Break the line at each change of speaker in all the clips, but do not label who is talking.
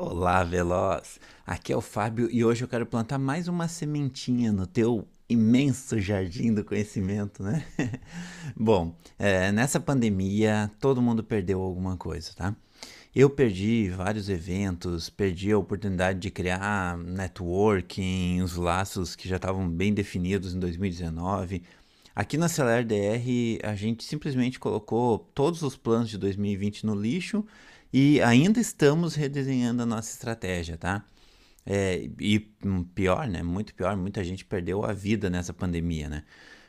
Olá, Veloz! Aqui é o Fábio e hoje eu quero plantar mais uma sementinha no teu imenso jardim do conhecimento, né? Bom, é, nessa pandemia todo mundo perdeu alguma coisa, tá? Eu perdi vários eventos, perdi a oportunidade de criar networking, os laços que já estavam bem definidos em 2019. Aqui na Celer DR, a gente simplesmente colocou todos os planos de 2020 no lixo e ainda estamos redesenhando a nossa estratégia, tá? É, e pior, né? Muito pior, muita gente perdeu a vida nessa pandemia, né?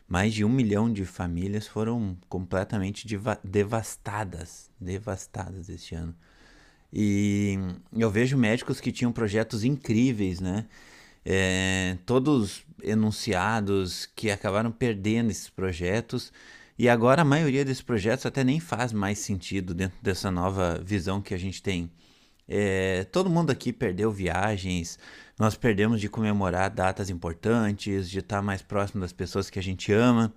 Mais de um milhão de famílias foram completamente devastadas, devastadas este ano. E eu vejo médicos que tinham projetos incríveis, né? É, todos enunciados que acabaram perdendo esses projetos e agora a maioria desses projetos até nem faz mais sentido dentro dessa nova visão que a gente tem. É, todo mundo aqui perdeu viagens, nós perdemos de comemorar datas importantes, de estar mais próximo das pessoas que a gente ama.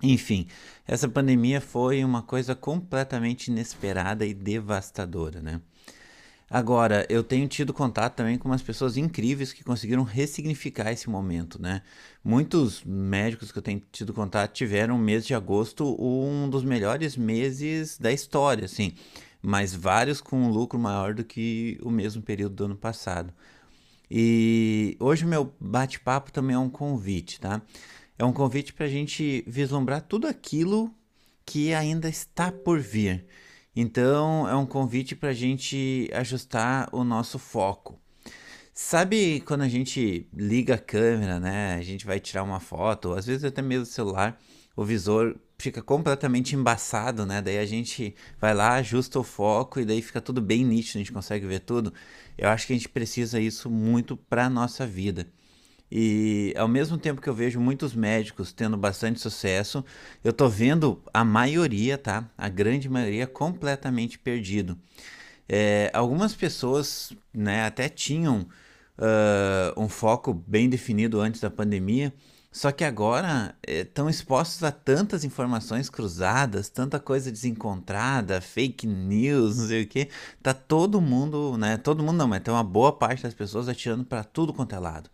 Enfim, essa pandemia foi uma coisa completamente inesperada e devastadora, né? Agora, eu tenho tido contato também com umas pessoas incríveis que conseguiram ressignificar esse momento, né? Muitos médicos que eu tenho tido contato tiveram o mês de agosto um dos melhores meses da história, assim, mas vários com um lucro maior do que o mesmo período do ano passado. E hoje o meu bate-papo também é um convite, tá? É um convite para a gente vislumbrar tudo aquilo que ainda está por vir então, é um convite para a gente ajustar o nosso foco. Sabe quando a gente liga a câmera, né? A gente vai tirar uma foto, às vezes até mesmo o celular, o visor fica completamente embaçado, né? Daí a gente vai lá, ajusta o foco e daí fica tudo bem nítido, a gente consegue ver tudo. Eu acho que a gente precisa isso muito para nossa vida. E ao mesmo tempo que eu vejo muitos médicos tendo bastante sucesso, eu tô vendo a maioria, tá? A grande maioria completamente perdido. É, algumas pessoas, né, até tinham uh, um foco bem definido antes da pandemia, só que agora estão é, expostos a tantas informações cruzadas, tanta coisa desencontrada, fake news, não sei o que. Tá todo mundo, né? Todo mundo não, mas tem uma boa parte das pessoas atirando para tudo quanto é lado.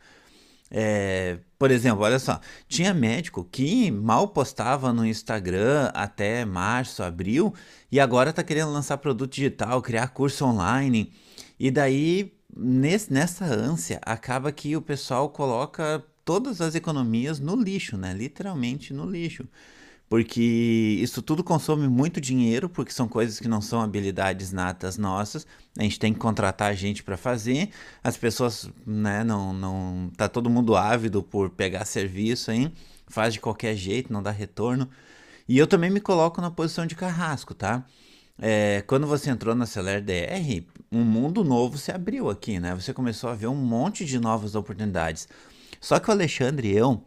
É, por exemplo, olha só, tinha médico que mal postava no Instagram até março, abril, e agora está querendo lançar produto digital, criar curso online. E daí, nesse, nessa ânsia, acaba que o pessoal coloca todas as economias no lixo, né? Literalmente no lixo porque isso tudo consome muito dinheiro, porque são coisas que não são habilidades natas nossas. A gente tem que contratar gente para fazer. As pessoas, né, não, não tá todo mundo ávido por pegar serviço aí, faz de qualquer jeito, não dá retorno. E eu também me coloco na posição de carrasco, tá? É, quando você entrou na Celer DR, um mundo novo se abriu aqui, né? Você começou a ver um monte de novas oportunidades. Só que o Alexandre e eu,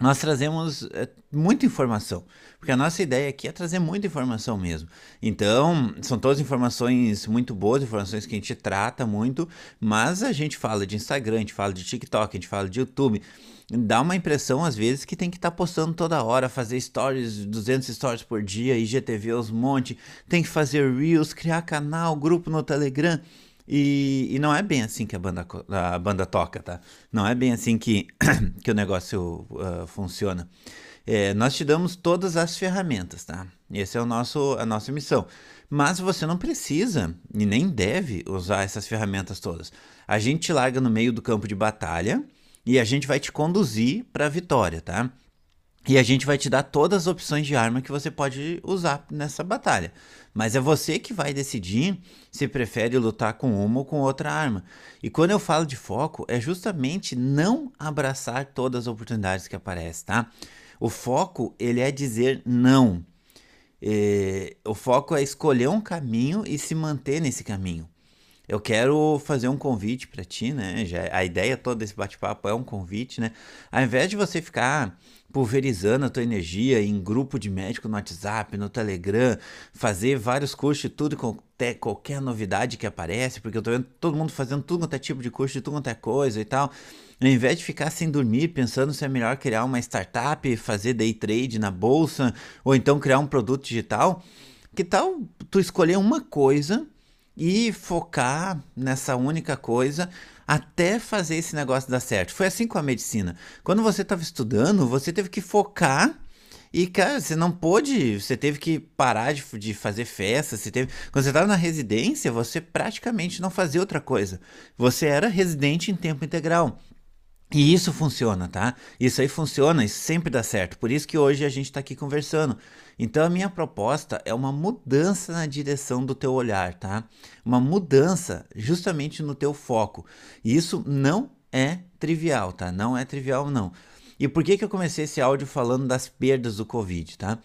nós trazemos é, muita informação, porque a nossa ideia aqui é trazer muita informação mesmo. Então, são todas informações muito boas, informações que a gente trata muito, mas a gente fala de Instagram, a gente fala de TikTok, a gente fala de YouTube. Dá uma impressão, às vezes, que tem que estar tá postando toda hora, fazer stories, 200 stories por dia, IGTV os monte, tem que fazer Reels, criar canal, grupo no Telegram. E, e, não é bem assim que a banda, a banda toca, tá? Não é bem assim que, que o negócio uh, funciona. É, nós te damos todas as ferramentas, tá? Essa é o nosso, a nossa missão. Mas você não precisa e nem deve usar essas ferramentas todas. A gente te larga no meio do campo de batalha e a gente vai te conduzir para a vitória, tá? E a gente vai te dar todas as opções de arma que você pode usar nessa batalha. Mas é você que vai decidir se prefere lutar com uma ou com outra arma. E quando eu falo de foco, é justamente não abraçar todas as oportunidades que aparecem, tá? O foco, ele é dizer não. É, o foco é escolher um caminho e se manter nesse caminho. Eu quero fazer um convite para ti, né? Já, a ideia toda desse bate-papo é um convite, né? Ao invés de você ficar pulverizando a tua energia em grupo de médico no WhatsApp, no Telegram, fazer vários cursos de tudo qualquer novidade que aparece, porque eu tô vendo todo mundo fazendo tudo quanto é tipo de curso, de tudo quanto é coisa e tal. Ao invés de ficar sem dormir pensando se é melhor criar uma startup, fazer day trade na bolsa, ou então criar um produto digital, que tal tu escolher uma coisa e focar nessa única coisa até fazer esse negócio dar certo. Foi assim com a medicina. Quando você estava estudando, você teve que focar e, cara, você não pôde, você teve que parar de, de fazer festa, você teve... Quando você estava na residência, você praticamente não fazia outra coisa. Você era residente em tempo integral. E isso funciona, tá? Isso aí funciona e sempre dá certo. Por isso que hoje a gente está aqui conversando. Então a minha proposta é uma mudança na direção do teu olhar, tá? Uma mudança justamente no teu foco. E isso não é trivial, tá? Não é trivial, não. E por que, que eu comecei esse áudio falando das perdas do Covid, tá?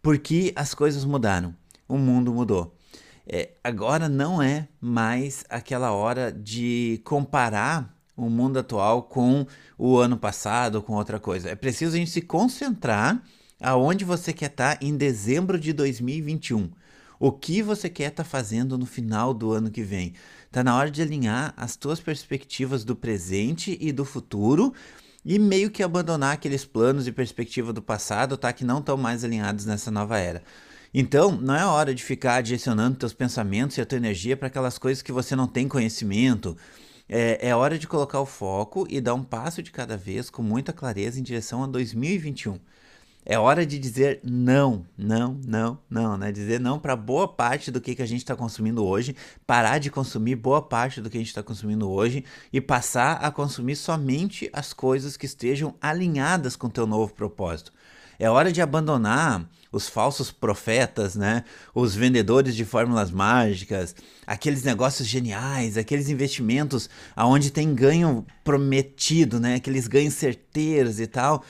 Porque as coisas mudaram, o mundo mudou. É, agora não é mais aquela hora de comparar o mundo atual com o ano passado, com outra coisa. É preciso a gente se concentrar aonde você quer estar em dezembro de 2021. O que você quer estar fazendo no final do ano que vem? Está na hora de alinhar as tuas perspectivas do presente e do futuro e meio que abandonar aqueles planos e perspectiva do passado, tá? Que não estão mais alinhados nessa nova era. Então, não é hora de ficar direcionando teus pensamentos e a tua energia para aquelas coisas que você não tem conhecimento. É, é hora de colocar o foco e dar um passo de cada vez com muita clareza em direção a 2021. É hora de dizer não, não, não, não, né? Dizer não para boa parte do que, que a gente está consumindo hoje, parar de consumir boa parte do que a gente está consumindo hoje e passar a consumir somente as coisas que estejam alinhadas com o teu novo propósito. É hora de abandonar os falsos profetas, né? Os vendedores de fórmulas mágicas, aqueles negócios geniais, aqueles investimentos aonde tem ganho prometido, né? Aqueles ganhos certeiros e tal.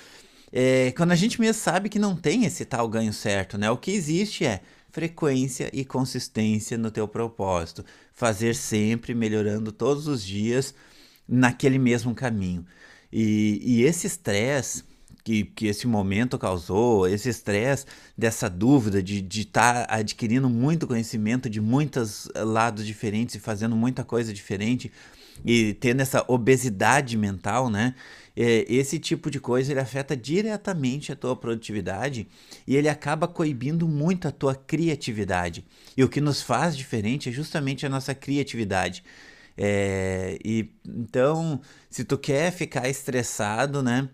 É, quando a gente mesmo sabe que não tem esse tal ganho certo, né? O que existe é frequência e consistência no teu propósito. Fazer sempre, melhorando todos os dias naquele mesmo caminho. E, e esse estresse que, que esse momento causou, esse estresse dessa dúvida de estar tá adquirindo muito conhecimento de muitos lados diferentes e fazendo muita coisa diferente e tendo essa obesidade mental, né? É, esse tipo de coisa ele afeta diretamente a tua produtividade e ele acaba coibindo muito a tua criatividade. E o que nos faz diferente é justamente a nossa criatividade. É, e então, se tu quer ficar estressado, né?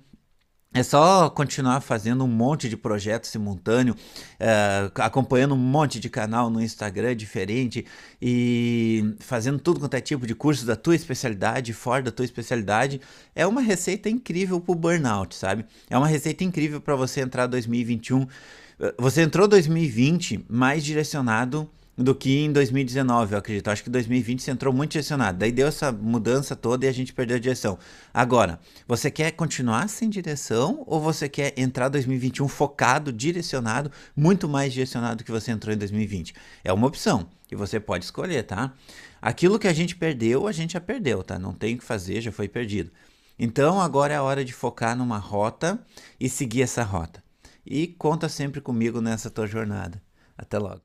É só continuar fazendo um monte de projetos simultâneo, uh, acompanhando um monte de canal no Instagram diferente e fazendo tudo quanto é tipo de curso da tua especialidade, fora da tua especialidade. É uma receita incrível para o burnout, sabe? É uma receita incrível para você entrar 2021. Eh, você entrou 2020 mais direcionado do que em 2019, eu acredito. Acho que 2020 você entrou muito direcionado. Daí deu essa mudança toda e a gente perdeu a direção. Agora, você quer continuar sem direção ou você quer entrar 2021 focado, direcionado, muito mais direcionado do que você entrou em 2020? É uma opção que você pode escolher, tá? Aquilo que a gente perdeu, a gente já perdeu, tá? Não tem o que fazer, já foi perdido. Então agora é a hora de focar numa rota e seguir essa rota. E conta sempre comigo nessa tua jornada. Até logo.